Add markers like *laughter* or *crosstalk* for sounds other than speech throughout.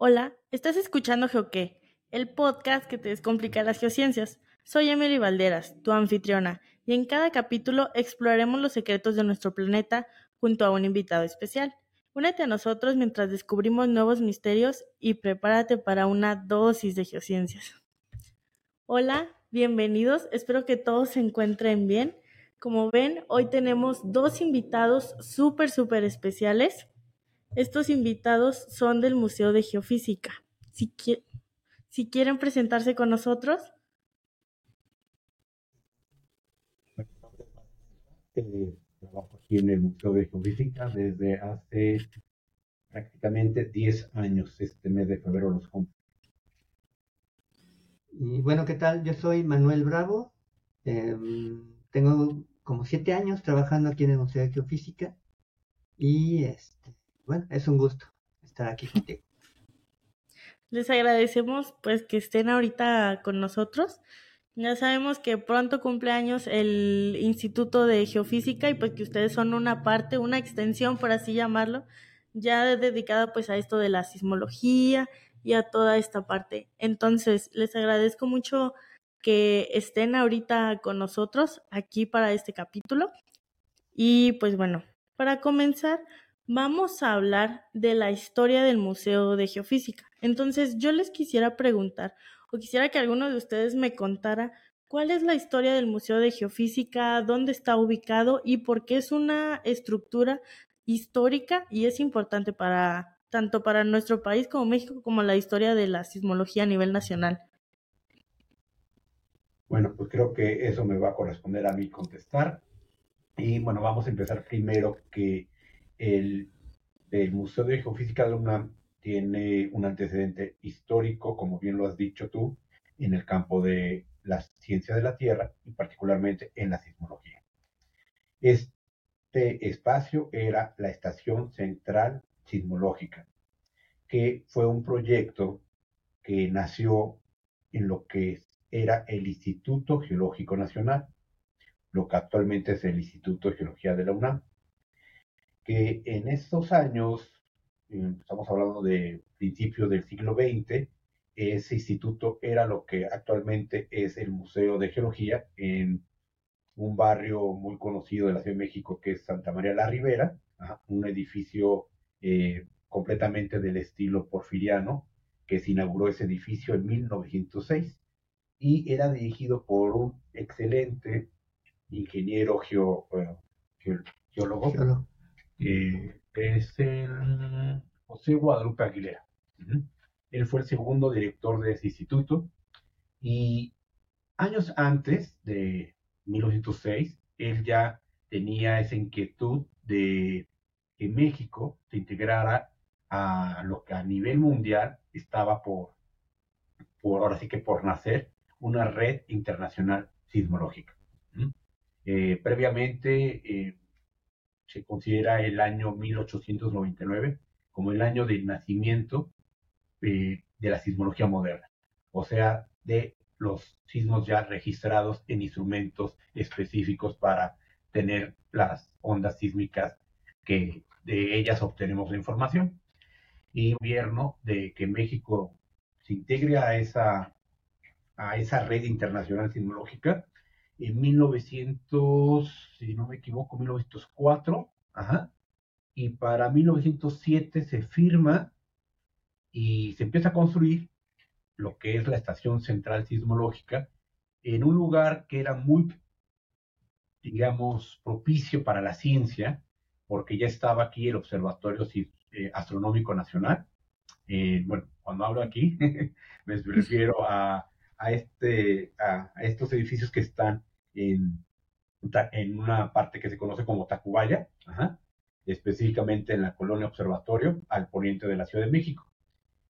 Hola, estás escuchando Geoqué, el podcast que te descomplica las geociencias. Soy Emily Valderas, tu anfitriona, y en cada capítulo exploraremos los secretos de nuestro planeta junto a un invitado especial. Únete a nosotros mientras descubrimos nuevos misterios y prepárate para una dosis de geociencias. Hola, bienvenidos, espero que todos se encuentren bien. Como ven, hoy tenemos dos invitados súper, súper especiales. Estos invitados son del Museo de Geofísica. Si, si quieren presentarse con nosotros. Eh, trabajo aquí en el Museo de Geofísica desde hace prácticamente 10 años. Este mes de febrero los cumplo. Y bueno, ¿qué tal? Yo soy Manuel Bravo. Em, tengo como 7 años trabajando aquí en el Museo de Geofísica. Y este, bueno, es un gusto estar aquí contigo. *laughs* Les agradecemos pues que estén ahorita con nosotros. Ya sabemos que pronto cumple años el Instituto de Geofísica y pues que ustedes son una parte, una extensión, por así llamarlo, ya dedicada pues a esto de la sismología y a toda esta parte. Entonces, les agradezco mucho que estén ahorita con nosotros aquí para este capítulo. Y pues bueno, para comenzar, vamos a hablar de la historia del Museo de Geofísica. Entonces, yo les quisiera preguntar, o quisiera que alguno de ustedes me contara cuál es la historia del Museo de Geofísica, dónde está ubicado y por qué es una estructura histórica y es importante para tanto para nuestro país como México como la historia de la sismología a nivel nacional. Bueno, pues creo que eso me va a corresponder a mí contestar. Y bueno, vamos a empezar primero que el, Museo de Geofísica de la UNAM tiene un antecedente histórico, como bien lo has dicho tú, en el campo de la ciencia de la Tierra y particularmente en la sismología. Este espacio era la Estación Central Sismológica, que fue un proyecto que nació en lo que era el Instituto Geológico Nacional, lo que actualmente es el Instituto de Geología de la UNAM que en estos años, eh, estamos hablando de principios del siglo XX, ese instituto era lo que actualmente es el Museo de Geología en un barrio muy conocido de la Ciudad de México que es Santa María la Ribera, un edificio eh, completamente del estilo porfiriano que se inauguró ese edificio en 1906 y era dirigido por un excelente ingeniero eh, geólogo, es el José Guadalupe Aguilera. Él fue el segundo director de ese instituto y años antes de 1906, él ya tenía esa inquietud de que México se integrara a lo que a nivel mundial estaba por, ahora sí que por nacer, una red internacional sismológica. Eh, previamente, eh, se considera el año 1899 como el año del nacimiento eh, de la sismología moderna, o sea, de los sismos ya registrados en instrumentos específicos para tener las ondas sísmicas que de ellas obtenemos la información. Y gobierno de que México se integre a esa, a esa red internacional sismológica en 1900, si no me equivoco, 1904, ajá, y para 1907 se firma y se empieza a construir lo que es la Estación Central Sismológica en un lugar que era muy, digamos, propicio para la ciencia, porque ya estaba aquí el Observatorio eh, Astronómico Nacional. Eh, bueno, cuando hablo aquí, *laughs* me refiero a, a, este, a estos edificios que están en, en una parte que se conoce como Tacubaya, específicamente en la colonia Observatorio, al poniente de la Ciudad de México.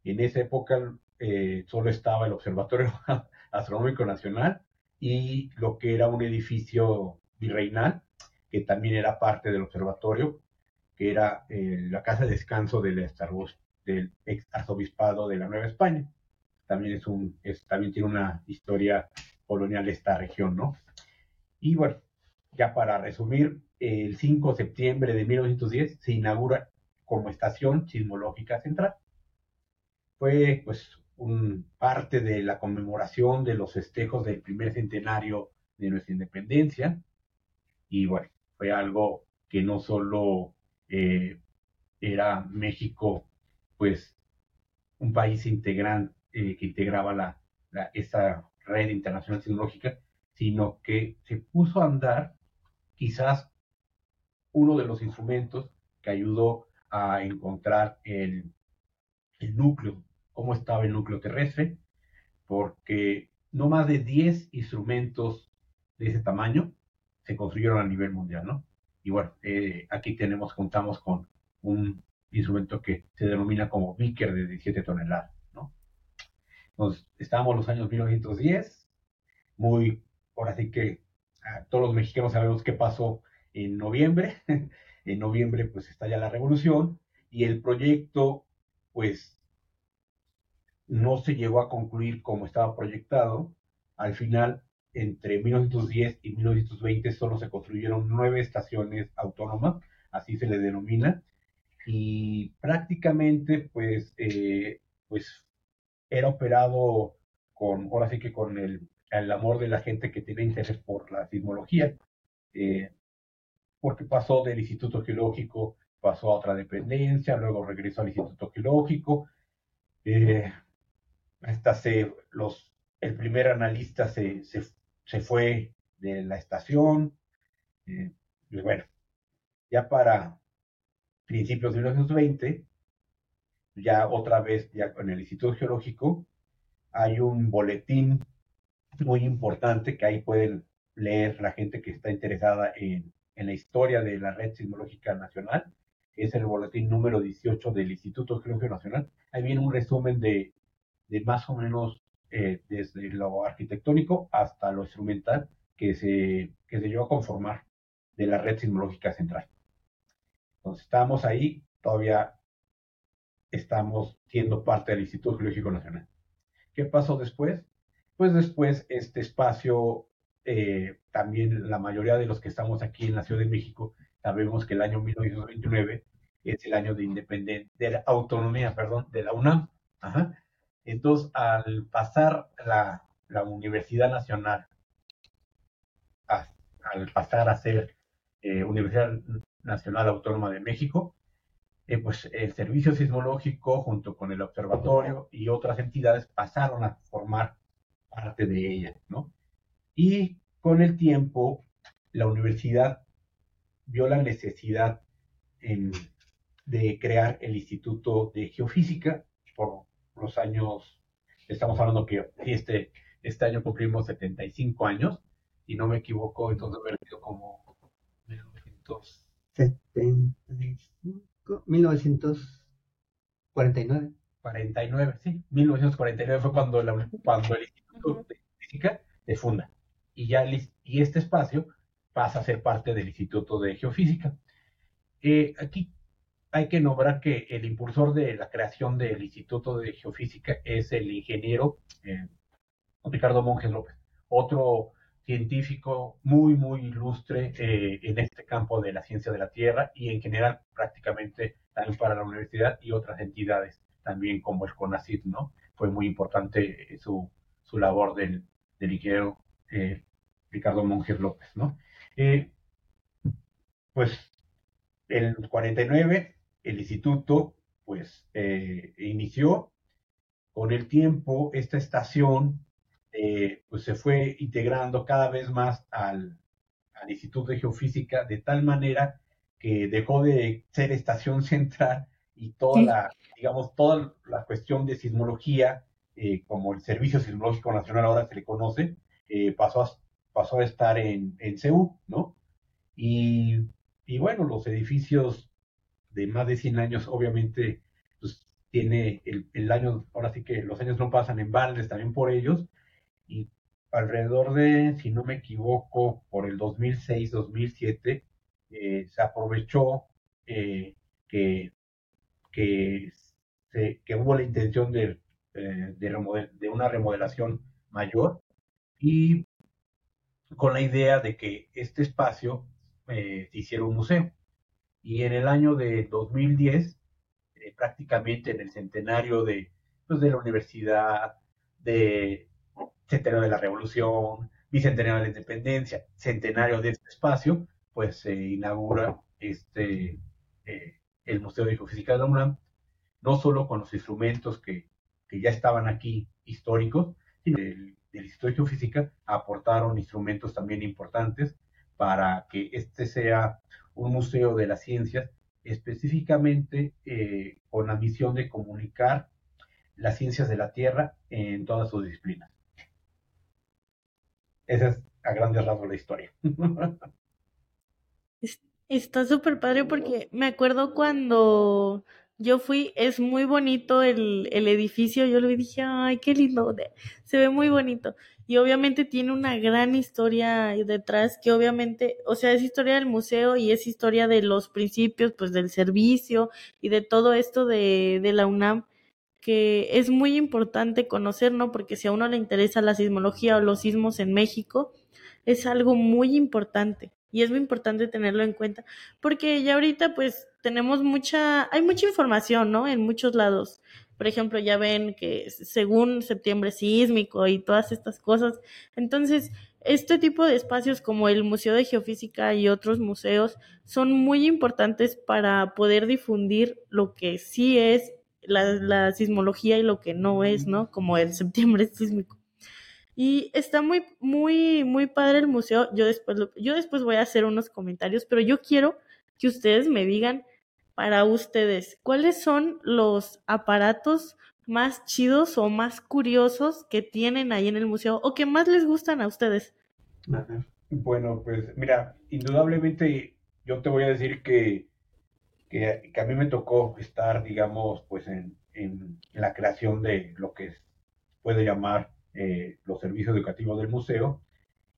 En esa época eh, solo estaba el Observatorio *laughs* Astronómico Nacional y lo que era un edificio virreinal, que también era parte del observatorio, que era eh, la casa de descanso del, del ex arzobispado de la Nueva España. También, es un, también tiene una historia colonial esta región, ¿no? Y bueno, ya para resumir, el 5 de septiembre de 1910 se inaugura como estación sismológica central. fue pues un parte de la conmemoración de los festejos del primer centenario de nuestra independencia. Y bueno, fue algo que no solo eh, era México, pues un país integrante eh, que integraba la, esta red internacional tecnológica, sino que se puso a andar quizás uno de los instrumentos que ayudó a encontrar el, el núcleo, cómo estaba el núcleo terrestre, porque no más de 10 instrumentos de ese tamaño se construyeron a nivel mundial, ¿no? Y bueno, eh, aquí tenemos, contamos con un instrumento que se denomina como Vicker de 17 toneladas, ¿no? Entonces, estábamos en los años 1910, muy, ahora sí que ah, todos los mexicanos sabemos qué pasó en noviembre. *laughs* en noviembre, pues estalla la revolución y el proyecto, pues, no se llegó a concluir como estaba proyectado. Al final, entre 1910 y 1920 solo se construyeron nueve estaciones autónomas, así se le denomina, y prácticamente pues, eh, pues era operado con, ahora sí que con el, el, amor de la gente que tiene interés por la sismología, eh, porque pasó del Instituto Geológico, pasó a otra dependencia, luego regresó al Instituto Geológico, eh, hasta se, los, el primer analista se, se, se fue de la estación. Eh, bueno, ya para principios de 1920, ya otra vez, ya con el Instituto Geológico, hay un boletín muy importante que ahí pueden leer la gente que está interesada en, en la historia de la Red Sismológica Nacional. Es el boletín número 18 del Instituto Geológico Nacional. Ahí viene un resumen de, de más o menos eh, desde lo arquitectónico hasta lo instrumental que se, que se llevó a conformar de la red sismológica central. Entonces estamos ahí, todavía estamos siendo parte del Instituto Geológico Nacional. ¿Qué pasó después? Pues después este espacio, eh, también la mayoría de los que estamos aquí en la Ciudad de México, sabemos que el año 1929 es el año de independencia, de la autonomía, perdón, de la UNAM. Ajá. Entonces, al pasar la, Universidad Nacional, al pasar a ser eh, Universidad Nacional Autónoma de México, eh, pues el Servicio Sismológico junto con el Observatorio y otras entidades pasaron a formar parte de ella, ¿no? Y con el tiempo, la universidad vio la necesidad de crear el Instituto de Geofísica por los años, estamos hablando que este, este año cumplimos 75 años, y no me equivoco, entonces haber sido como 1975, 1949. 49, sí, 1949 fue cuando, la, cuando el De Física se funda. Y, ya, y este espacio pasa a ser parte del Instituto de Geofísica. Eh, aquí hay que nombrar que el impulsor de la creación del Instituto de Geofísica es el ingeniero eh, Ricardo Monjes López, otro científico muy, muy ilustre eh, en este campo de la ciencia de la Tierra y en general prácticamente también para la universidad y otras entidades, también como el CONACYT, ¿no? Fue muy importante su, su labor del, del ingeniero Ricardo Monjes López, ¿no? pues en el 49 el instituto pues eh, inició. Con el tiempo, esta estación eh, pues se fue integrando cada vez más al, Instituto de Geofísica de tal manera que dejó de ser estación *laughs* central y toda la, digamos, toda la cuestión de sismología, eh, como el Servicio Sismológico Nacional ahora se le conoce, pasó, a, pasó a estar en, en ¿no? Y, y bueno, los edificios de más de 100 años, obviamente, pues tiene el, año, ahora sí que los años no pasan en baldes también por ellos, y alrededor de, si no me equivoco, por el 2006-2007, eh, se aprovechó eh, que, que, que, hubo la intención de, eh, de, una remodelación mayor y con la idea de que este espacio se hiciera un museo. Y en el año de 2010, eh, prácticamente en el centenario de, pues, de la universidad, de centenario de la revolución, bicentenario de la independencia, centenario de este espacio, pues se inaugura este, eh, el Museo de Geofísica de la UNAM, no solo con los instrumentos que, que ya estaban aquí históricos, sino del, del Instituto de Geofísica aportaron instrumentos también importantes para que este sea un museo de las ciencias, específicamente eh, con la misión de comunicar las ciencias de la Tierra en todas sus disciplinas. Esa es a grandes rasgos la historia. Está súper padre porque me acuerdo cuando yo fui, es muy bonito el, el edificio, yo le dije, ay, qué lindo, se ve muy bonito. Y obviamente tiene una gran historia detrás, que obviamente, o sea, es historia del museo y es historia de los principios, pues del servicio y de todo esto de, de la UNAM, que es muy importante conocer, ¿no? Porque si a uno le interesa la sismología o los sismos en México, es algo muy importante. Y es muy importante tenerlo en cuenta, porque ya ahorita pues tenemos mucha, hay mucha información, ¿no? En muchos lados. Por ejemplo, ya ven que según septiembre sísmico y todas estas cosas. Entonces, este tipo de espacios como el Museo de Geofísica y otros museos son muy importantes para poder difundir lo que sí es la, la sismología y lo que no es, ¿no? Como el septiembre *laughs* sísmico. Y está muy, muy, muy padre el museo. Yo después, yo después voy a hacer unos comentarios, pero yo quiero que ustedes me digan para ustedes, ¿cuáles son los aparatos más chidos o más curiosos que tienen ahí en el museo o que más les gustan a ustedes? Bueno, pues mira, indudablemente yo te voy a decir que, que, a mí me tocó estar, digamos, pues en, en, la creación de lo que puede llamar eh, los servicios educativos del museo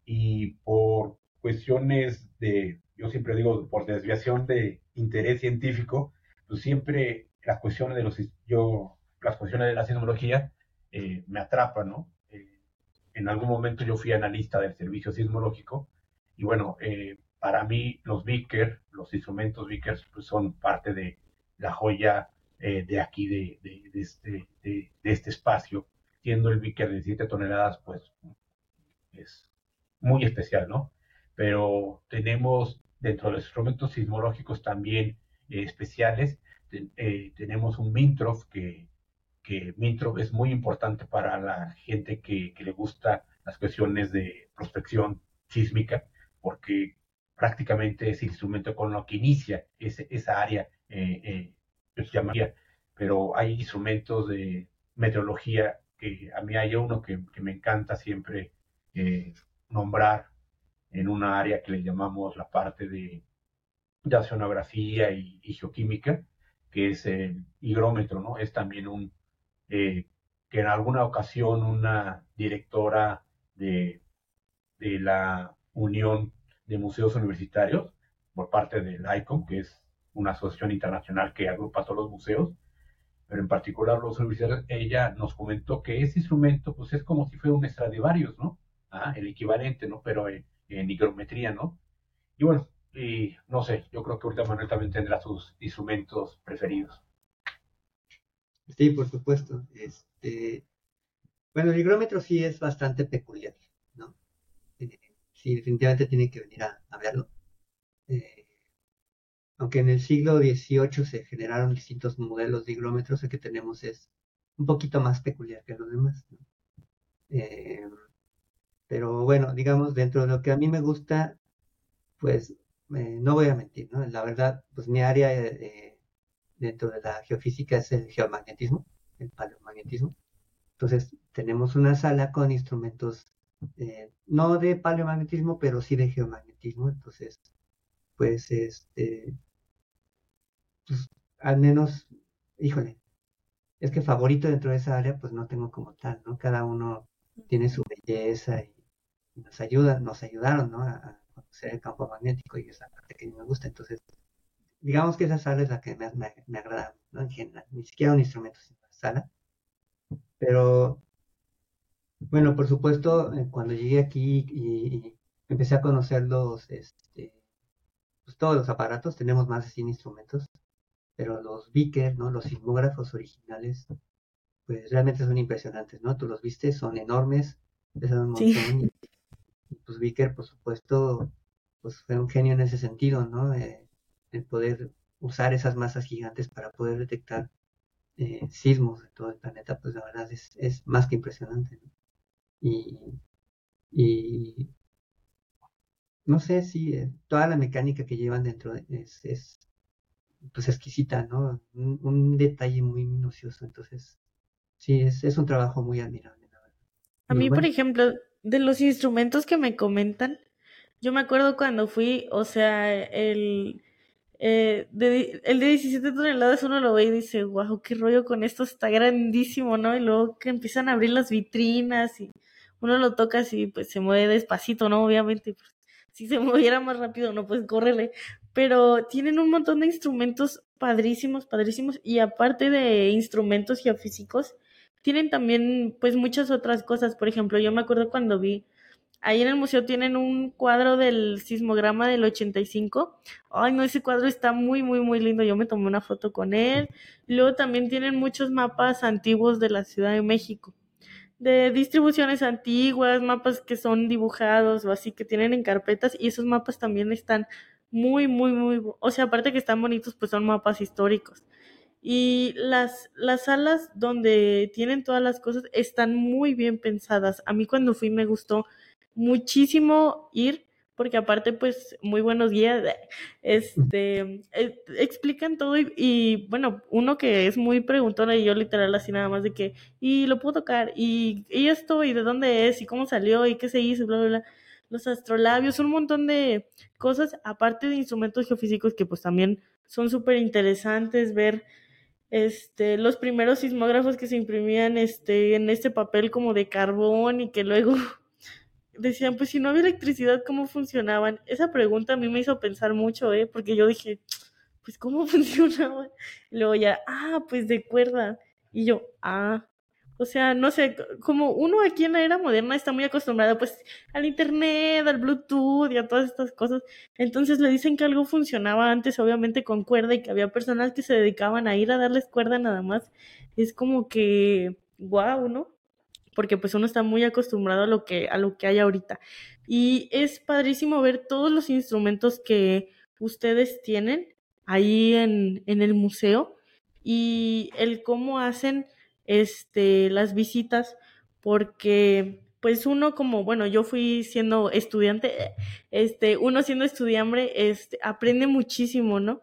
y por cuestiones de yo siempre digo, por desviación de interés científico, pues siempre las cuestiones de los, yo, las cuestiones de la sismología eh, me atrapan, ¿no? Eh, en algún momento yo fui analista del servicio sismológico y bueno, eh, para mí los Vickers, los instrumentos Vickers, pues son parte de la joya de aquí, de, de, este, de, este espacio, siendo el Vicker de 7 toneladas, pues es muy especial, ¿no? Pero tenemos Dentro de los instrumentos sismológicos también eh, especiales, eh, tenemos un Mintrov, que, que Mintrov es muy importante para la gente que, que le gusta las cuestiones de prospección sísmica, porque prácticamente es el instrumento con lo que inicia ese, esa área, eh, eh, se llamaría, pero hay instrumentos de meteorología que a mí hay uno que, me encanta siempre eh, nombrar, en una área que le llamamos la parte de, de oceanografía y, geoquímica, que es el higrómetro, ¿no? Es también un, eh, que en alguna ocasión una directora de, de la Unión de Museos Universitarios, por parte del ICOM, que es una asociación internacional que agrupa a todos los museos, pero en particular los universitarios, ella nos comentó que ese instrumento, pues es como si fuera un Stradivarius, ¿no? Ah, el equivalente, ¿no? Pero eh, en higrometría, ¿no? Y bueno, y no sé, yo creo que ahorita Manuel también tendrá sus instrumentos preferidos. Sí, por supuesto. Este, bueno, el higrómetro sí es bastante peculiar, ¿no? Eh, sí, definitivamente tiene que venir a, verlo. Eh, aunque en el siglo XVIII se generaron distintos modelos de higrómetros, el que tenemos es un poquito más peculiar que los demás. Eh, pero bueno, digamos, dentro de lo que a mí me gusta, pues eh, no voy a mentir, ¿no? La verdad, pues mi área dentro de la geofísica es el geomagnetismo, el paleomagnetismo. Entonces, tenemos una sala con instrumentos, eh, no de paleomagnetismo, pero sí de geomagnetismo. Entonces, pues, este, pues, al menos, híjole, es que favorito dentro de esa área, pues no tengo como tal, ¿no? Cada uno tiene su belleza y nos ayudan, nos ayudaron, ¿no? A, conocer el campo magnético y esa parte que me gusta. Entonces, digamos que esa sala es la que me, me, agrada, ¿no? En general, ni siquiera un instrumento, sino la sala. Pero, bueno, por supuesto, eh, cuando llegué aquí y, empecé a conocer los, este, pues todos los aparatos, tenemos más de 100 instrumentos, pero los Beaker, ¿no? Los sismógrafos originales, pues realmente son impresionantes, ¿no? Tú los viste, son enormes, pesan un montón. Y, pues Vicker, por supuesto, pues fue un genio en ese sentido, ¿no? Eh, el poder usar esas masas gigantes para poder detectar eh, sismos de todo el planeta, pues la verdad es, es más que impresionante. ¿no? Y, y no sé si eh, toda la mecánica que llevan dentro es, es pues exquisita, ¿no? Un, detalle muy minucioso, entonces sí, es, es un trabajo muy admirable. La verdad. A mí, por ejemplo, de los instrumentos que me comentan, yo me acuerdo cuando fui, o sea, el, eh, de, el de 17 toneladas uno lo ve y dice, wow, qué rollo con esto, está grandísimo, ¿no? Y luego que empiezan a abrir las vitrinas y uno lo toca así, pues se mueve despacito, ¿no? Obviamente, pues, si se *laughs* moviera más rápido, no, pues córrele. Pero tienen un montón de instrumentos padrísimos, padrísimos, y aparte de instrumentos geofísicos, tienen también, pues, muchas otras cosas. Por ejemplo, yo me acuerdo cuando vi Ahí en el museo tienen un cuadro del sismograma del 85. Ay, no, ese cuadro está muy, muy, muy lindo. Yo me tomé una foto con él. Luego también tienen muchos mapas antiguos de la Ciudad de México. De distribuciones antiguas, mapas que son dibujados o así que tienen en carpetas. Y esos mapas también están muy, muy, muy. O sea, aparte que están bonitos, pues son mapas históricos. Y las, las salas donde tienen todas las cosas están muy bien pensadas. A mí cuando fui me gustó muchísimo ir, porque aparte, pues, muy buenos guías, *laughs* este, eh, explican todo y, bueno, uno que es muy preguntona y yo literal así nada más de que, y lo puedo tocar, y, y esto, y de dónde es, y cómo salió, y qué se hizo, bla, bla, bla los astrolabios, un montón de cosas, aparte de instrumentos geofísicos que pues también son súper interesantes ver este, los primeros sismógrafos que se imprimían este, en este papel como de carbón y que luego *laughs* decían, pues si no había electricidad, ¿cómo funcionaban? Esa pregunta a mí me hizo pensar mucho, ¿eh? Porque yo dije, pues ¿cómo *laughs* funcionaban? Luego ya, ah, pues de cuerda. Y yo, ah, o sea, no sé, como uno aquí en la era moderna está muy acostumbrado pues al internet, al Bluetooth y a todas estas cosas. Entonces le dicen que algo funcionaba antes, obviamente con cuerda y que había personas que se dedicaban a ir a darles cuerda nada más. Es como que, wow, ¿no? porque pues uno está muy acostumbrado a lo que, a lo que hay ahorita. Y es padrísimo ver todos los instrumentos que ustedes tienen ahí en, en el museo y el cómo hacen este, las visitas, porque pues uno como, bueno, yo fui siendo estudiante, este, uno siendo estudiante, este, aprende muchísimo, ¿no?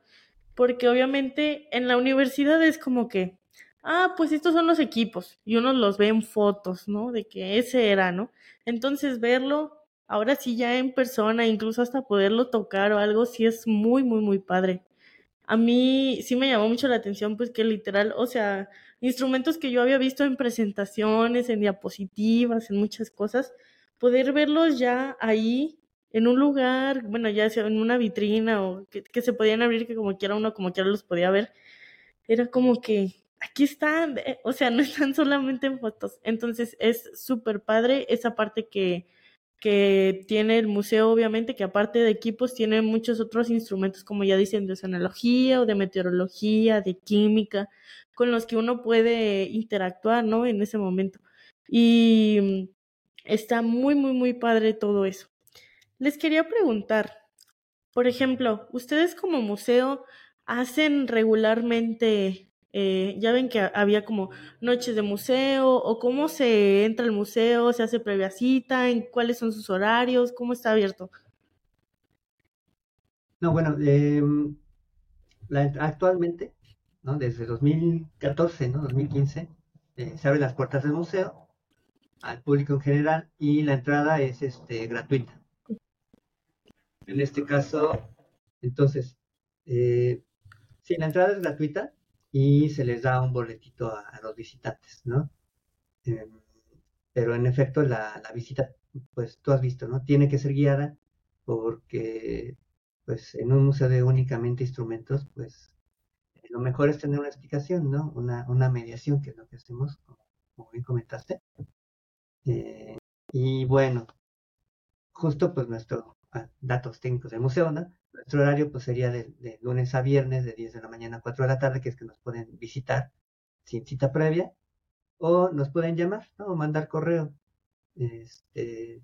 Porque obviamente en la universidad es como que, ah, pues estos son los equipos y uno los ve en fotos, ¿no? De que ese era, ¿no? Entonces verlo ahora sí ya en persona, incluso hasta poderlo tocar o algo, sí es muy, muy, muy padre. A mí sí me llamó mucho la atención, pues que literal, o sea, instrumentos que yo había visto en presentaciones, en diapositivas, en muchas cosas, poder verlos ya ahí en un lugar, bueno, ya sea en una vitrina o que, se podían abrir, que como quiera uno, como quiera los podía ver, era como que aquí están, eh, o sea, *laughs* no están solamente en fotos. Entonces es súper padre esa parte que, que tiene el museo, obviamente, que aparte de equipos tiene muchos otros instrumentos, como ya dicen, de oceanología o de meteorología, de química, con los que uno puede interactuar, ¿no? En ese momento. Y está muy, muy, muy padre todo eso. Les quería preguntar, por ejemplo, ustedes como museo hacen regularmente eh, ya ven que había como noches de museo o cómo se entra al museo, se hace previa cita, en cuáles son sus horarios, cómo está abierto. No, bueno, em, actualmente, desde 2014, ¿no? 2015, eh, se abren las puertas del museo al público en general y la entrada es este, gratuita. En este caso, entonces, eh, sí, la entrada es gratuita, y se les da un boletito a, los visitantes, ¿no? Em, pero en efecto la, visita, pues tú has visto, ¿no? Tiene que ser guiada porque, pues en un museo de únicamente instrumentos, pues lo mejor es tener una explicación, ¿no? Una, una mediación, que es lo que hacemos, como, bien comentaste. Eh, y bueno, justo pues nuestro ah, datos técnicos del museo, ¿no? Nuestro horario pues sería de, lunes a viernes de 10 de la mañana a 4 de la tarde, que es que nos pueden visitar sin cita previa. o nos pueden llamar, ¿no? O mandar correo, este,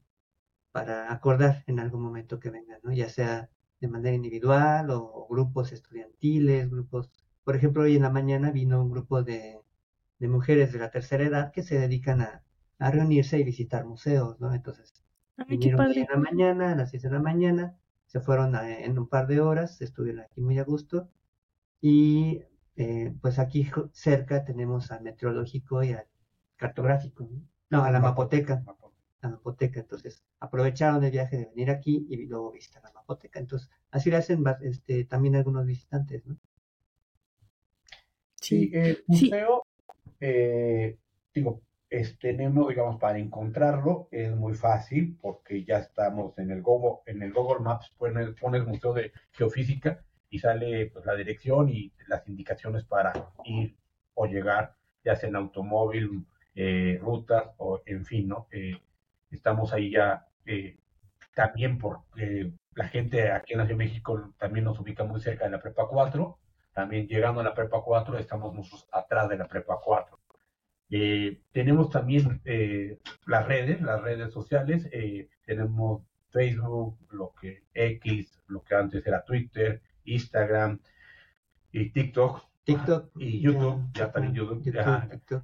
para acordar en algún momento que vengan, ¿no? Ya sea de manera individual o grupos estudiantiles, grupos, por ejemplo, hoy en la mañana vino un grupo de, de mujeres de la tercera edad que se dedican a, a reunirse y visitar museos, ¿no? Entonces, vinieron en la mañana, a las 6 de la mañana, se fueron en un par de horas, estuvieron aquí muy a gusto, y eh, pues aquí cerca tenemos al meteorológico y al cartográfico, ¿no? a la mapoteca, la mapoteca, entonces aprovecharon el viaje de venir aquí y luego visitar la mapoteca, entonces así lo hacen este, también algunos visitantes, ¿no? Sí, el museo, eh, digo, tenemos, digamos, para encontrarlo es muy fácil porque ya estamos en el Google, en el Google Maps, pones, pones Museo de Geofísica y sale pues, la dirección y las indicaciones para ir o llegar, ya sea en automóvil, eh, rutas o en fin, ¿no? Eh, estamos ahí ya eh, también por la gente aquí en la Ciudad de México también nos ubica muy cerca de la Prepa 4, también llegando a la Prepa 4 estamos nosotros atrás de la Prepa 4. tenemos también las redes, las redes sociales, tenemos Facebook, lo que X, lo que antes era Twitter, Instagram y TikTok. TikTok y YouTube, ya, también YouTube.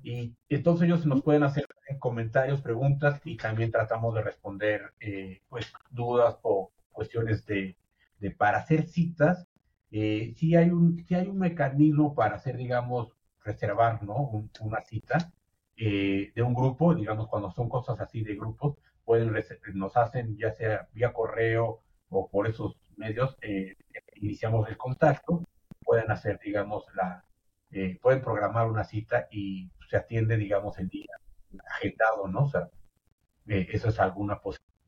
y entonces ellos nos pueden hacer comentarios, preguntas y también tratamos de responder eh, pues dudas o cuestiones de, de para hacer citas. Eh, si hay un si hay un mecanismo para hacer digamos reservar no una cita eh, de un grupo digamos cuando son cosas así de grupos pueden nos hacen ya sea vía correo o por esos medios eh, iniciamos el contacto, pueden hacer, digamos, la, eh, pueden programar una cita y se atiende, digamos, el día agendado, ¿no? O sea, eh, eso es alguna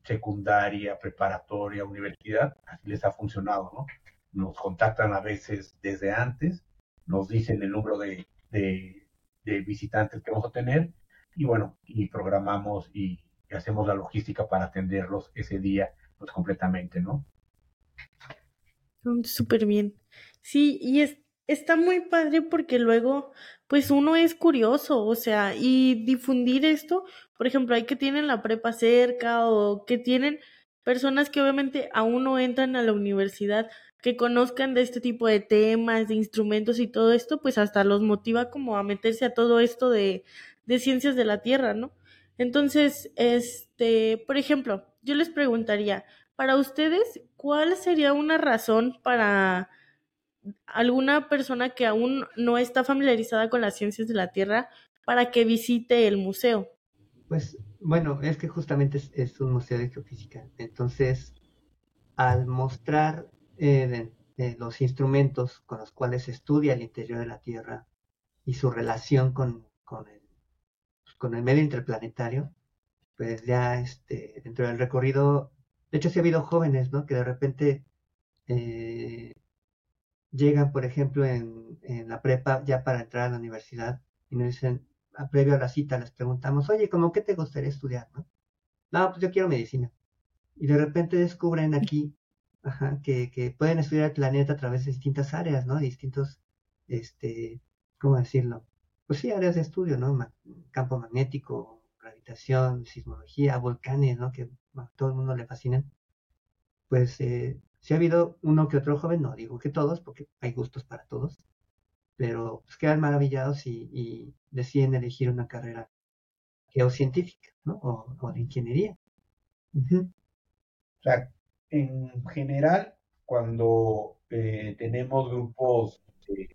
secundaria, preparatoria, universidad, así les ha funcionado, ¿no? Nos contactan a veces desde antes, nos dicen el número de, visitantes que vamos a tener y bueno, y programamos y, hacemos la logística para atenderlos ese día, pues completamente, ¿no? Súper bien. Sí, y es, está muy padre porque luego, pues uno es curioso, o sea, y difundir esto, por ejemplo, hay que tienen la prepa cerca o que tienen personas que obviamente aún no entran a la universidad, que conozcan de este tipo de temas, de instrumentos y todo esto, pues hasta los motiva como a meterse a todo esto de, de ciencias de la Tierra, ¿no? Entonces, este, por ejemplo, yo les preguntaría, para ustedes, ¿cuál sería una razón para alguna persona que aún no está familiarizada con las ciencias de la Tierra para que visite el museo? Pues bueno, es que justamente es, un museo de geofísica. Entonces, al mostrar eh, los instrumentos con los cuales se estudia el interior de la Tierra y su relación con, con, el, con el medio interplanetario, pues ya este, dentro del recorrido de hecho, sí ha habido jóvenes, ¿no? Que de repente eh, llegan, por ejemplo, en, la prepa ya para entrar a la universidad y nos dicen, a, previo a la cita, les preguntamos, oye, ¿cómo qué te gustaría estudiar, no? No, pues yo quiero medicina. Y de repente descubren aquí que, pueden estudiar el planeta a través de distintas áreas, ¿no? Distintos, este, ¿cómo decirlo? Pues sí, áreas de estudio, ¿no? campo magnético, gravitación, sismología, volcanes, ¿no? Que a todo el mundo le fascinan, pues eh, si ha habido uno que otro joven, no digo que todos, porque hay gustos para todos, pero pues quedan maravillados y, deciden elegir una carrera geocientífica, ¿no? O, de ingeniería. O sea, en general, cuando eh, tenemos grupos de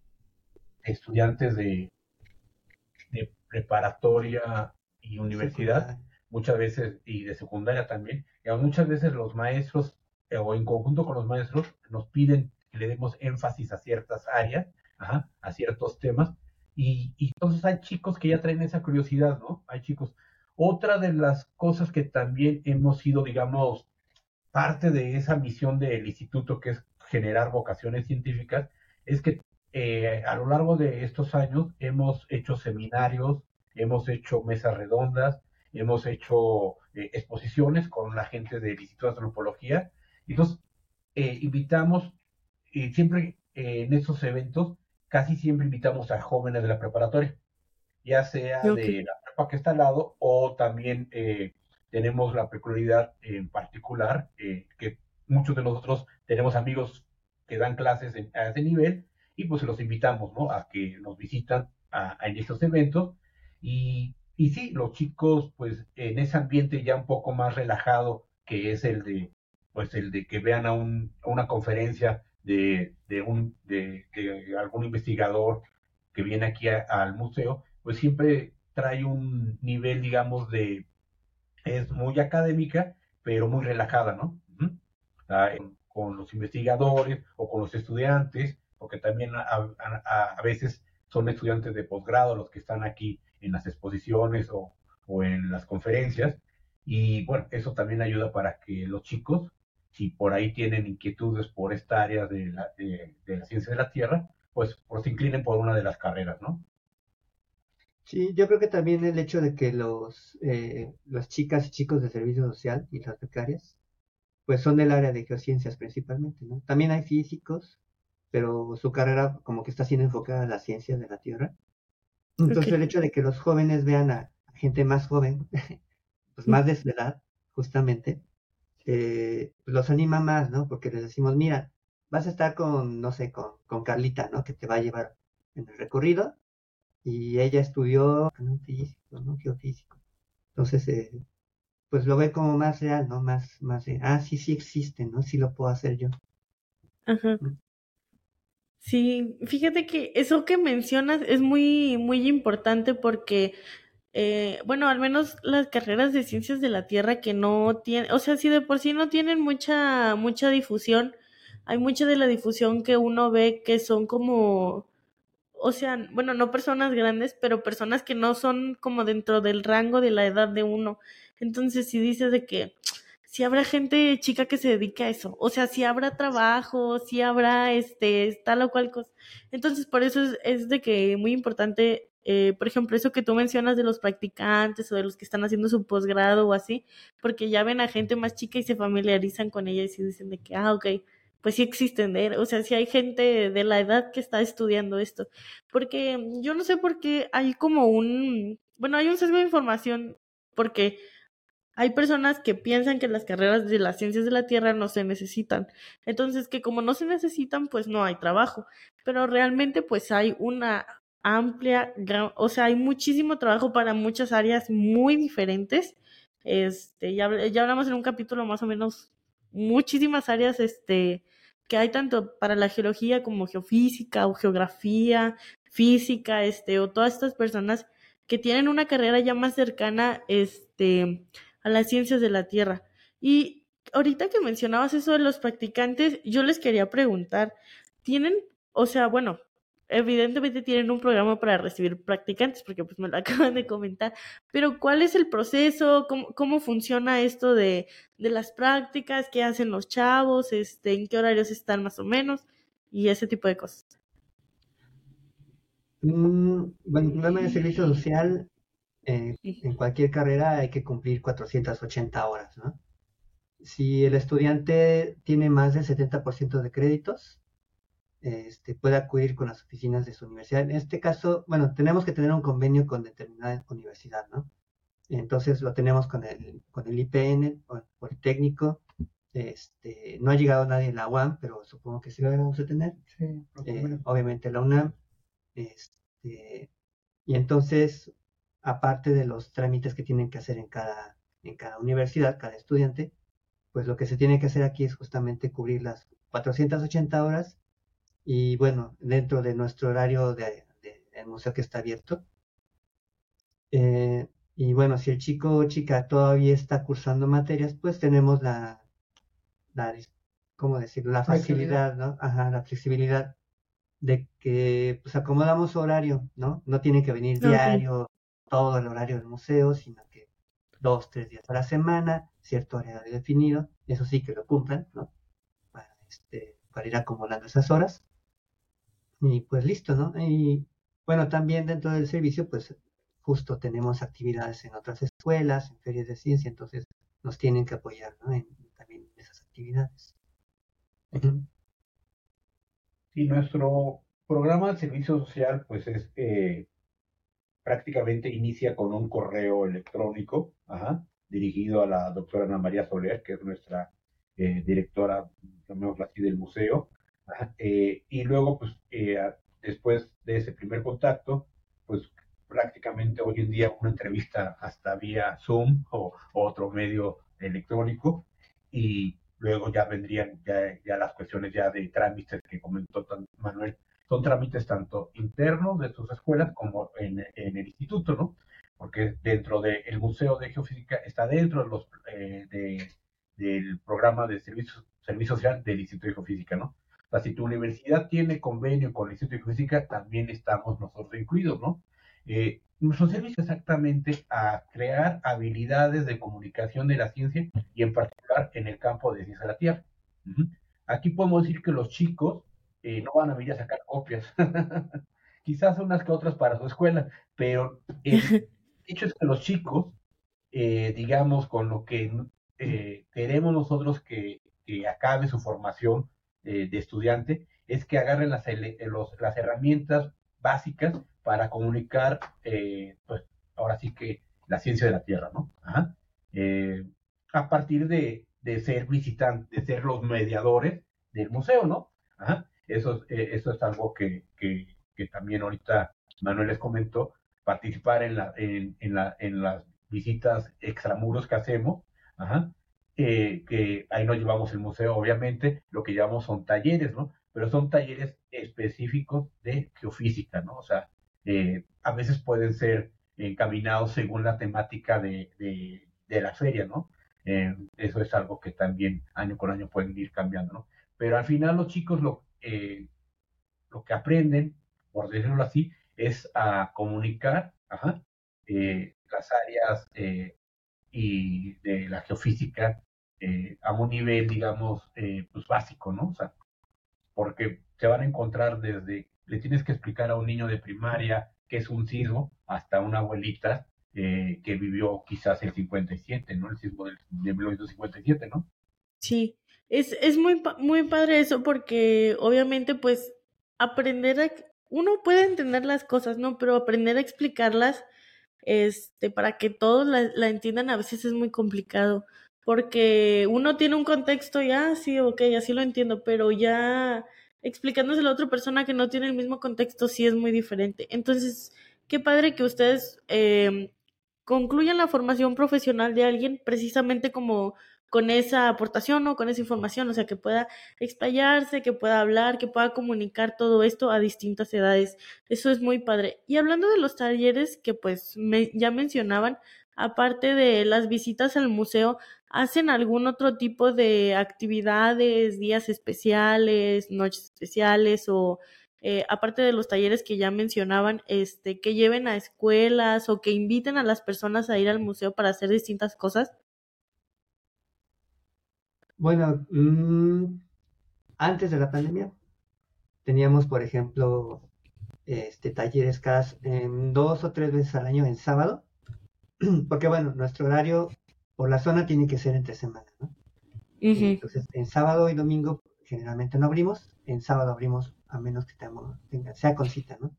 estudiantes de, de preparatoria y universidad, muchas veces, y de secundaria también, y muchas veces los maestros, eh, o en conjunto con los maestros, nos piden que le demos énfasis a ciertas áreas, a ciertos temas, y, y, entonces hay chicos que ya traen esa curiosidad, ¿no? Hay chicos. Otra de las cosas que también hemos sido, digamos, parte de esa misión del instituto, que es generar vocaciones científicas, es que eh, a lo largo de estos años hemos hecho seminarios, hemos hecho mesas redondas, hemos hecho eh, exposiciones con la gente del Instituto de Antropología. Entonces, eh, invitamos, y siempre eh, en esos eventos, casi siempre invitamos a jóvenes de la preparatoria, ya sea de la que está al lado, o también eh, tenemos la peculiaridad en particular eh, que muchos de nosotros tenemos amigos que dan clases a ese nivel y pues los invitamos ¿no? a que nos visitan en estos eventos y, y sí, los chicos pues en ese ambiente ya un poco más relajado que es el de pues el de que vean a, un, a una conferencia de, de, un, de, algún investigador que viene aquí al museo, pues siempre trae un nivel, digamos, de, es muy académica, pero muy relajada, ¿no? con los investigadores o con los estudiantes, porque también a, a, veces son estudiantes de posgrado los que están aquí en las exposiciones o, o en las conferencias. Y bueno, eso también ayuda para que los chicos si por ahí tienen inquietudes por esta área de la, de, la ciencia de la Tierra, pues, pues se inclinen por una de las carreras, ¿no? Sí, yo creo que también el hecho de que los, eh, las chicas y chicos de servicio social y las becarias, pues son del área de geociencias principalmente, ¿no? También hay físicos, pero su carrera como que está siendo enfocada a la ciencia de la Tierra. Entonces el hecho de que los jóvenes vean a, gente más joven, *laughs* pues más de su edad, justamente, eh, pues, los anima más, ¿no? Porque les decimos, mira, vas a estar con, no sé, con, con Carlita, ¿no? Que te va a llevar en el recorrido y ella estudió físico, ¿no? Geofísico. Entonces, eh, pues lo ve como más real, ¿no? Más, más de, ah, sí, sí existe, ¿no? Sí lo puedo hacer yo. Ajá. Mm. Sí, fíjate que eso que mencionas es muy, muy importante porque eh, bueno, al menos las carreras de ciencias de la Tierra que no tienen, o sea, si de por sí no tienen mucha, mucha difusión, hay mucha de la difusión que uno ve que son como, o sea, bueno, no personas grandes, pero personas que no son como dentro del rango de la edad de uno. Entonces, si dices de que si habrá gente chica que se dedique a eso, o sea, si habrá trabajo, si habrá este, tal o cual cosa. Entonces, por eso es, es de que muy importante eh, por ejemplo, eso que tú mencionas de los practicantes o de los que están haciendo su posgrado o así, porque ya ven a gente más chica y se familiarizan con ella y dicen de que, ah, ok, pues sí existen, ¿eh? o sea, sí hay gente de la edad que está estudiando esto, porque yo no sé por qué hay como un, bueno, hay un sesgo de información, porque hay personas que piensan que las carreras de las ciencias de la Tierra no se necesitan. Entonces, que como no se necesitan, pues no hay trabajo. Pero realmente, pues hay una amplia, o sea, hay muchísimo trabajo para muchas áreas muy diferentes. Este, ya, ya hablamos en un capítulo más o menos muchísimas áreas este que hay tanto para la geología como geofísica o geografía, física, este o todas estas personas que tienen una carrera ya más cercana este a las ciencias de la Tierra. Y ahorita que mencionabas eso de los practicantes, yo les quería preguntar, ¿tienen, o sea, bueno, evidentemente tienen un programa para recibir practicantes, porque pues me lo *laughs* acaban de comentar, pero ¿cuál es el proceso? ¿Cómo, cómo funciona esto de, de, las prácticas? ¿Qué hacen los chavos? Este, ¿En qué horarios están más o menos? Y ese tipo de cosas. Mm, bueno, el programa de servicio social, eh, en cualquier carrera hay que cumplir 480 horas, ¿no? Si el estudiante tiene más del 70% de créditos, este, puede acudir con las oficinas de su universidad. En este caso, bueno, tenemos que tener un convenio con determinada universidad, ¿no? Entonces lo tenemos con el, con el IPN, o el Politécnico. Este, no ha llegado nadie en la UAM, pero supongo que sí lo vamos a tener. Eh, obviamente la UNAM. Este, y entonces, aparte de los trámites que tienen que hacer en cada, en cada universidad, cada estudiante, pues lo que se tiene que hacer aquí es justamente cubrir las 480 horas y bueno, dentro de nuestro horario del de, museo que está abierto. Eh, y bueno, si el chico o chica todavía está cursando materias, pues tenemos la, la ¿cómo decirlo? La facilidad, ¿no? Ajá, la flexibilidad de que pues acomodamos horario, ¿no? No tiene que venir diario todo el horario del museo, sino que dos, tres días a la semana, cierto horario definido, eso sí que lo cumplan, ¿no? Para, este, para ir acomodando esas horas y pues listo, ¿no? Y bueno, también dentro del servicio, pues justo tenemos actividades en otras escuelas, en ferias de ciencia, entonces nos tienen que apoyar, ¿no? En, también en esas actividades. Y nuestro programa de servicio social, pues es, eh, prácticamente inicia con un correo electrónico dirigido a la doctora Ana María Soler, que es nuestra eh, directora, llamémosla así, del museo. Eh, y luego, pues, eh, después de ese primer contacto, pues prácticamente hoy en día una entrevista hasta vía Zoom o, otro medio electrónico y luego ya vendrían ya, las cuestiones ya de trámites que comentó Manuel. Son trámites tanto internos de sus escuelas como en, el instituto, ¿no? Porque dentro del Museo de Geofísica está dentro de los, de, del programa de servicio, servicio social del Instituto de Geofísica, ¿no? O sea, si tu universidad tiene convenio con el Instituto de Geofísica, también estamos nosotros incluidos, ¿no? Eh, nuestro servicio exactamente a crear habilidades de comunicación de la ciencia y en particular en el campo de ciencia de la Tierra. Aquí podemos decir que los chicos eh, no van a venir a sacar copias, *laughs* quizás unas que otras para su escuela, pero el *laughs* hecho es que los chicos, eh, digamos, con lo que eh, queremos nosotros que, acabe su formación de estudiante, es que agarren las, las herramientas básicas para comunicar, eh, pues ahora sí que la ciencia de la Tierra, ¿no? Eh, a partir de, ser visitantes, de ser los mediadores del museo, ¿no? Eso, eso es algo que, también ahorita Manuel les comentó, participar en, la, en, la, en las visitas extramuros que hacemos, eh, que ahí nos llevamos el museo, obviamente, lo que llevamos son talleres, ¿no? Pero son talleres específicos de geofísica, ¿no? O sea, eh, a veces pueden ser encaminados según la temática de, la feria, ¿no? Eh, eso es algo que también año con año pueden ir cambiando, ¿no? Pero al final los chicos lo, lo que aprenden, por decirlo así, es a comunicar las áreas y de la geofísica eh, a un nivel, digamos, eh, pues básico, ¿no? O sea, porque se van a encontrar desde, le tienes que explicar a un niño de primaria qué es un sismo, hasta una abuelita eh, que vivió quizás el 57, ¿no? El sismo del, de 1957, ¿no? Sí, es, es muy, muy padre eso porque obviamente pues aprender a, uno puede entender las cosas, ¿no? Pero aprender a explicarlas este, para que todos la, entiendan a veces es muy complicado, porque uno tiene un contexto ya, sí, ok, así lo entiendo, pero ya explicándose a la otra persona que no tiene el mismo contexto sí es muy diferente. Entonces, qué padre que ustedes eh, concluyan la formación profesional de alguien precisamente como con esa aportación o con esa información, o sea, que pueda explayarse, que pueda hablar, que pueda comunicar todo esto a distintas edades. Eso es muy padre. Y hablando de los talleres que pues me, ya mencionaban, aparte de las visitas al museo, ¿hacen algún otro tipo de actividades, días especiales, noches especiales o eh, aparte de los talleres que ya mencionaban, este, que lleven a escuelas o que inviten a las personas a ir al museo para hacer distintas cosas? Bueno, mm, antes de la pandemia teníamos, por ejemplo, este, talleres cada dos o tres veces al año en sábado, *clears throat* porque bueno, nuestro horario por la zona tiene que ser entre semana, ¿no? Entonces, en sábado y domingo generalmente no abrimos, en sábado abrimos a menos que tengamos, tenga, sea con cita, ¿no?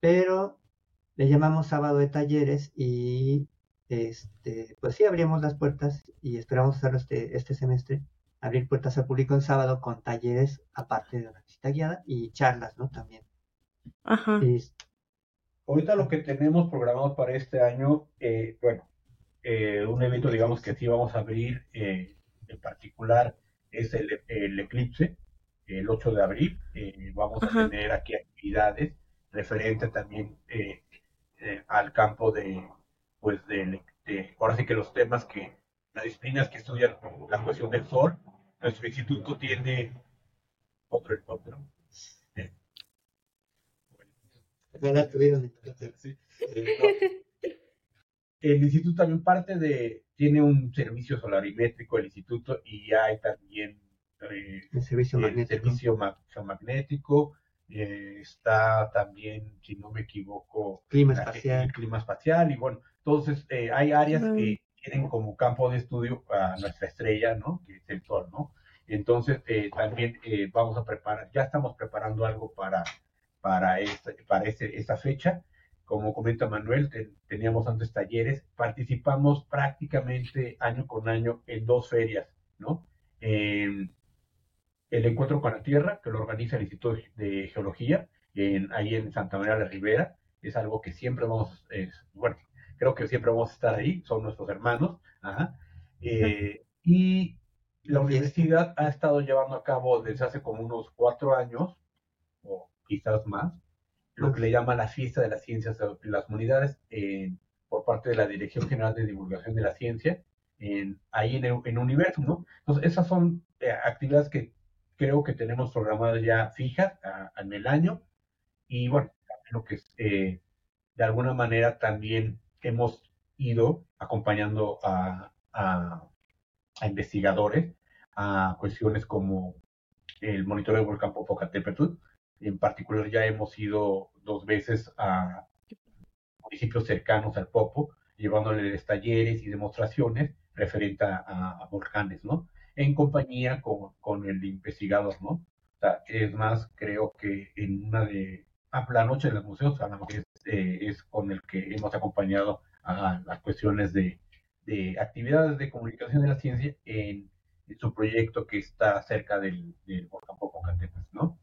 Pero le llamamos sábado de talleres y este, pues sí abrimos las puertas y esperamos hacerlo este, este semestre abrir puertas al público en sábado con talleres aparte de una visita guiada y charlas, ¿no? También. Ajá. Ahorita lo que tenemos programado para este año, eh, bueno, eh, un evento, digamos, que sí vamos a abrir eh, en particular es el, eclipse, el 8 de abril. vamos a tener aquí actividades referentes también al campo de, pues, de, de, ahora sí que los temas que, las disciplinas que estudian la cuestión del sol, nuestro instituto tiene otro helicóptero. *laughs* El instituto también parte de, tiene un servicio solarimétrico, el instituto, y hay también eh, el servicio magnético. Eh, está también, si no me equivoco, clima espacial. El clima espacial, y bueno, entonces eh, hay áreas que tienen como campo de estudio a nuestra estrella, ¿no? Que es el Sol, ¿no? Entonces, eh, también eh, vamos a preparar, ya estamos preparando algo para, para, esta, para esta fecha. Como comenta Manuel, teníamos antes talleres, participamos prácticamente año con año en dos ferias, ¿no? el encuentro con la Tierra, que lo organiza el Instituto de Geología, en, ahí en Santa María de la Ribera, es algo que siempre vamos, bueno, creo que siempre vamos a estar ahí, son nuestros hermanos, eh, y la universidad ha estado llevando a cabo desde hace como unos cuatro años, o quizás más, lo que le llama la fiesta de las ciencias de las humanidades por parte de la Dirección General de Divulgación de la Ciencia, en, ahí en, en Universo, ¿no? Entonces, esas son eh, actividades que creo que tenemos programadas ya fijas en el año, y bueno, lo que eh, de alguna manera también hemos ido acompañando a, a, investigadores a cuestiones como el monitoreo del volcán Popocatépetl, en particular ya hemos ido dos veces a municipios cercanos al Popo, llevándoles talleres y demostraciones referente a, volcanes, ¿no? En compañía con, con, el investigador, ¿no? O sea, es más, creo que en una de a la noche de los museos, a es, eh, es con el que hemos acompañado a las cuestiones de, de actividades de comunicación de la ciencia en, su proyecto que está cerca del, del volcán Popocatépetl, ¿no?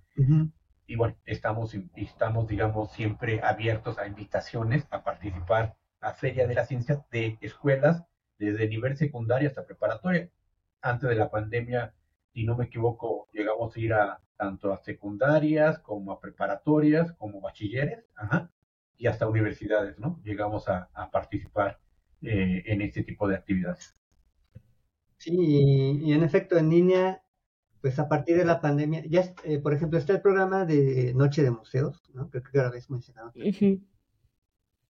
Y bueno, estamos, estamos, digamos, siempre abiertos a invitaciones a participar a Feria de la Ciencia de escuelas desde nivel secundario hasta preparatoria. Antes de la pandemia, si no me equivoco, llegamos a ir a tanto a secundarias como a preparatorias, como bachilleres, y hasta universidades, ¿no? Llegamos a, participar eh, en este tipo de actividades. Sí, y en efecto, en línea pues a partir de la pandemia, ya, eh, por ejemplo, está el programa de Noche de Museos, ¿no? Creo que ahora mencionado.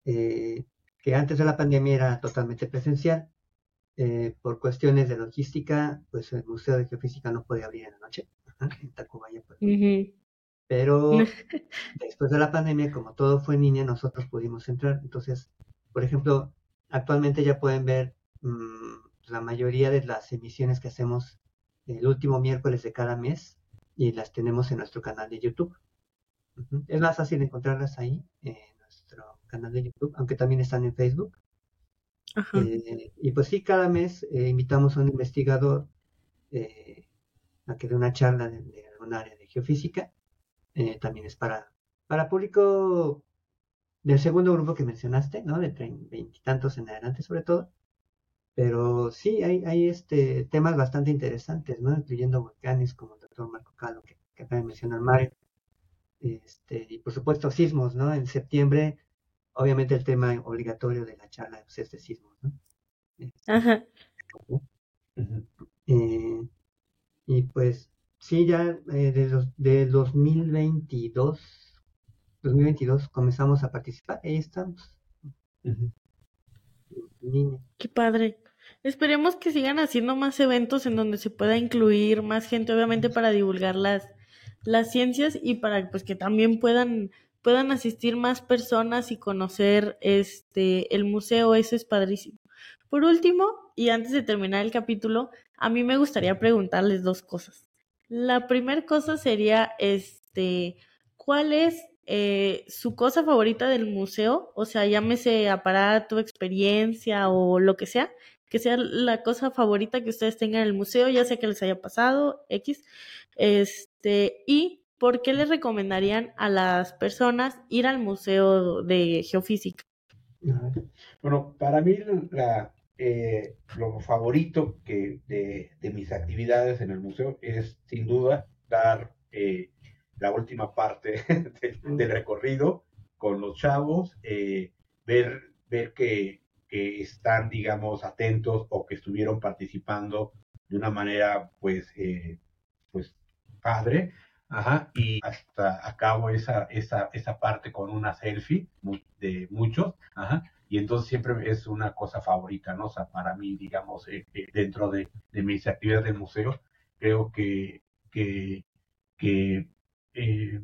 eh, que antes de la pandemia era totalmente presencial. Eh, por cuestiones de logística, pues el Museo de Geofísica no podía abrir en la noche, en Tacubaya. Pues. Pero *laughs* después de la pandemia, como todo fue en línea, nosotros pudimos entrar. Entonces, por ejemplo, actualmente ya pueden ver mmm, la mayoría de las emisiones que hacemos el último miércoles de cada mes y las tenemos en nuestro canal de YouTube. Es más fácil encontrarlas ahí en nuestro canal de YouTube, aunque también están en Facebook. Eh, y pues sí, cada mes eh, invitamos a un investigador eh, a que dé una charla de, de algún área de geofísica. también es para, para público del segundo grupo que mencionaste, ¿no? De veintitantos en adelante sobre todo. Pero sí, hay, hay este, temas bastante interesantes, ¿no? Incluyendo volcanes como el doctor Marco Calo, que, acaba de mencionar Mario. Este, y por supuesto sismos, ¿no? En septiembre, obviamente el tema obligatorio de la charla pues, es de sismos, ¿no? Ajá. Eh, y pues sí, ya eh, de, los, de 2022, 2022 comenzamos a participar, ahí estamos. Qué padre. Esperemos que sigan haciendo más eventos en donde se pueda incluir más gente, obviamente para divulgar las, las ciencias y para pues que también puedan puedan asistir más personas y conocer este el museo, eso es padrísimo. Por último, y antes de terminar el capítulo, a mí me gustaría preguntarles dos cosas. La primera cosa sería este ¿cuál es eh, su cosa favorita del museo, o sea, llámese aparato, experiencia o lo que sea, que sea la cosa favorita que ustedes tengan en el museo, ya sea que les haya pasado, X, este, y por qué les recomendarían a las personas ir al museo de geofísica. Bueno, para mí la, eh, lo favorito que de, de, mis actividades en el museo es sin duda dar eh, la última parte *laughs* del, recorrido con los chavos, eh, ver, ver que, están, digamos, atentos o que estuvieron participando de una manera, pues, eh, pues, padre, Ajá, y hasta acabo esa, esa, esa parte con una selfie de muchos, ajá, y entonces siempre es una cosa favorita, ¿no? O sea, para mí, digamos, eh, dentro de, de, mis actividades del museo, creo que, que, que eh,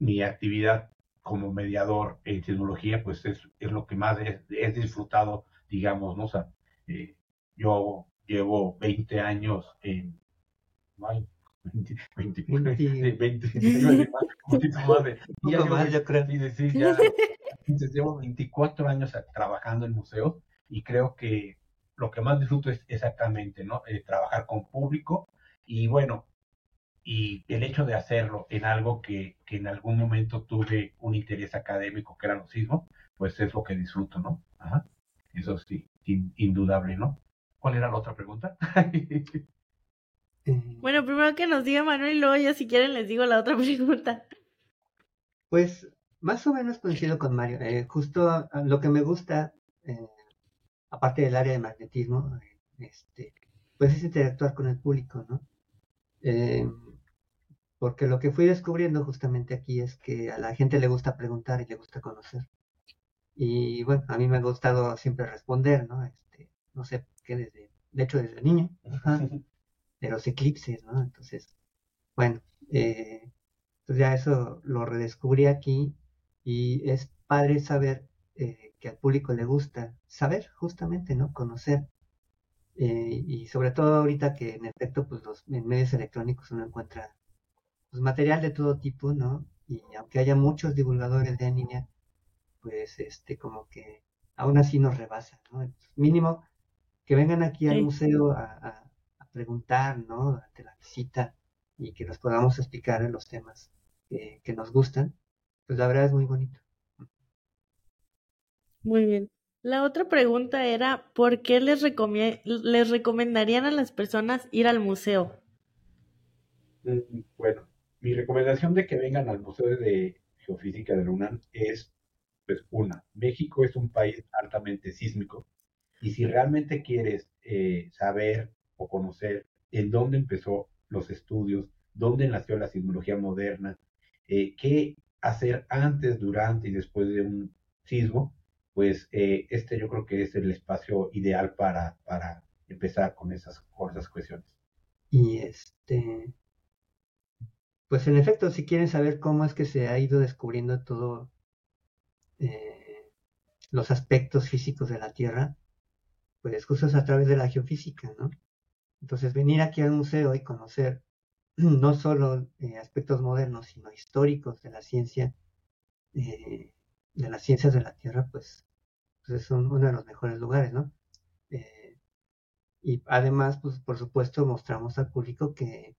mi actividad como mediador en tecnología, pues es, es lo que más he, disfrutado, digamos, ¿no? O sea, eh, yo llevo 20 años en, 24, 20, *laughs* *laughs* más, yo creo. *laughs* llevo 24 años trabajando en museo y creo que lo que más disfruto es exactamente, ¿no? Eh, trabajar con público y bueno, y el hecho de hacerlo en algo que, que, en algún momento tuve un interés académico, que era los sismos, pues es lo que disfruto, ¿no? Ajá. Eso sí, indudable, ¿no? ¿Cuál era la otra pregunta? *laughs* bueno, primero que nos diga Manuel y luego ya si quieren les digo la otra *laughs* pregunta. Pues más o menos coincido con Mario. Eh, justo lo que me gusta, eh, aparte del área de magnetismo, este, pues es interactuar con el público, ¿no? Porque lo que fui descubriendo justamente aquí es que a la gente le gusta preguntar y le gusta conocer. Y bueno, a mí me ha gustado siempre responder, ¿no? Este, no sé qué desde, de hecho desde niño, de los *laughs* eclipses, ¿no? Entonces, bueno, eh, pues ya eso lo redescubrí aquí y es padre saber eh, que al público le gusta saber justamente, ¿no? Conocer. Eh, y sobre todo ahorita que en efecto, pues los en medios electrónicos uno encuentra pues, material de todo tipo, ¿no? Y aunque haya muchos divulgadores de línea, pues este como que aún así nos rebasa, ¿no? mínimo que vengan aquí al museo a, preguntar, ¿no? Durante la visita y que nos podamos explicar los temas que, que nos gustan, pues la verdad es muy bonito. Muy bien. La otra pregunta era, ¿por qué les, les recomendarían a las personas ir al museo? Mm, bueno, mi recomendación de que vengan al Museo de Geofísica de la UNAM es, pues, una, México es un país altamente sísmico y si realmente quieres eh, saber o conocer en dónde empezó los estudios, dónde nació la sismología moderna, eh, qué hacer antes, durante y después de un sismo, pues eh, este yo creo que es el espacio ideal para, para empezar con esas, con esas cuestiones. Y este, pues en efecto, si quieren saber cómo es que se ha ido descubriendo todo eh, los aspectos físicos de la Tierra, pues justo es a través de la geofísica, ¿no? Entonces venir aquí al museo y conocer *clears throat* no solo eh, aspectos modernos, sino históricos de la ciencia, eh, de las ciencias de la Tierra, pues, pues es uno de los mejores lugares, ¿no? y además, pues por supuesto, mostramos al público que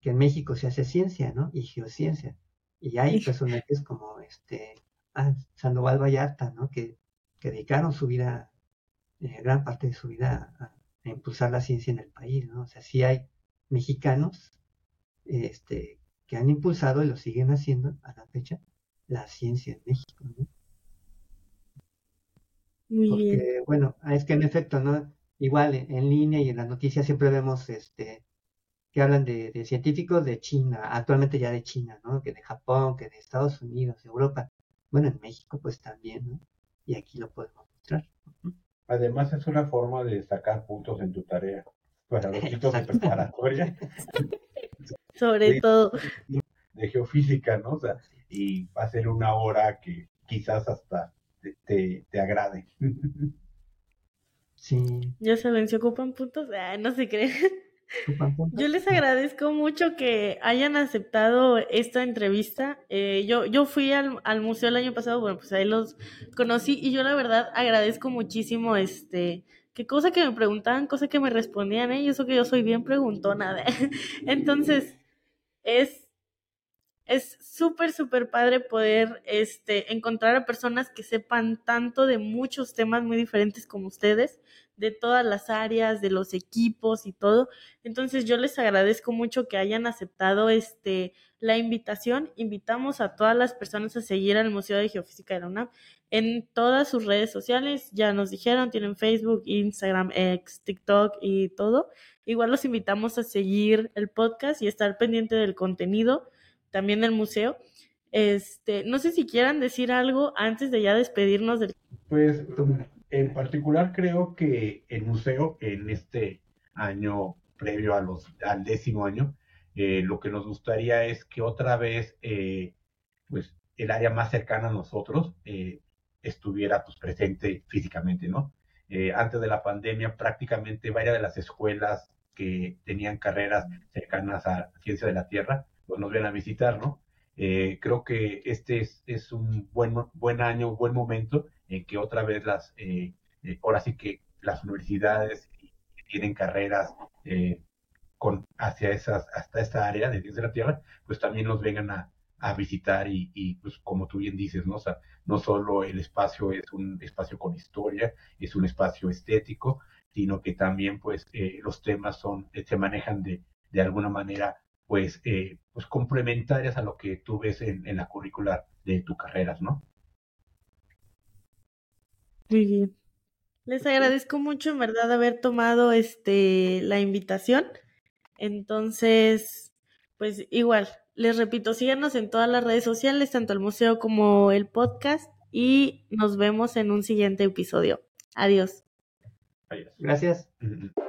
que en México se hace ciencia, ¿no? Y geociencia. Y hay personajes como este ah, Sandoval Vallarta, ¿no? Que, dedicaron su vida, eh, gran parte de su vida a, impulsar la ciencia en el país, ¿no? O sea, sí hay mexicanos este, que han impulsado y lo siguen haciendo a la fecha la ciencia en México, ¿no? Muy Porque, bueno, es que en efecto, ¿no? Igual en, en, línea y en las noticias siempre vemos este que hablan de, científicos de China, actualmente ya de China, ¿no? Que de Japón, que de Estados Unidos, Europa. Bueno, en México pues también, ¿no? Y aquí lo podemos mostrar. Además es una forma de sacar puntos en tu tarea para los chicos de preparatoria. *laughs* Sobre todo. De geofísica, ¿no? O sea, y va a ser una hora que quizás hasta te, te, agrade. *laughs* Sí. Ya saben, se ocupan puntos, ah, no se creen. Yo les agradezco mucho que hayan aceptado esta entrevista. Eh, yo, yo fui al, al, museo el año pasado, bueno, pues ahí los conocí y yo la verdad agradezco muchísimo este qué cosa que me preguntaban, cosa que me respondían, ¿eh? y eso que yo soy bien preguntona. *laughs* Entonces, es es súper, súper padre poder este, encontrar a personas que sepan tanto de muchos temas muy diferentes como ustedes, de todas las áreas, de los equipos y todo. Entonces yo les agradezco mucho que hayan aceptado este, la invitación. Invitamos a todas las personas a seguir al Museo de Geofísica de la UNAM en todas sus redes sociales. Ya nos dijeron, tienen Facebook, Instagram, X, TikTok y todo. Igual los invitamos a seguir el podcast y estar pendiente del contenido también del museo. Este, no sé si quieran decir algo antes de ya despedirnos del. Pues en particular creo que el museo en este año previo a los, al décimo año, eh, lo que nos gustaría es que otra vez, eh, pues el área más cercana a nosotros eh, estuviera pues presente físicamente, ¿no? antes de la pandemia prácticamente varias de las escuelas que tenían carreras cercanas a ciencia de la Tierra, pues nos ven a visitar, ¿no? Creo que este es, es, un buen, buen año, buen momento en que otra vez las, eh, eh, ahora sí que las universidades tienen carreras con, hacia esas, hasta esta área de ciencia de la Tierra, pues también nos vengan a, visitar y, pues como tú bien dices, ¿no? No solo el espacio es un espacio con historia, es un espacio estético, sino que también pues eh, los temas son, eh, se manejan de, de alguna manera pues, eh, pues complementarias a lo que tú ves en, en la currícula de tu carreras, ¿no? Muy bien. Les agradezco mucho en verdad haber tomado este la invitación. Entonces, pues igual, les repito, síganos en todas las redes sociales, tanto el museo como el podcast, y nos vemos en un siguiente episodio. Adiós. Adiós. Gracias. *laughs*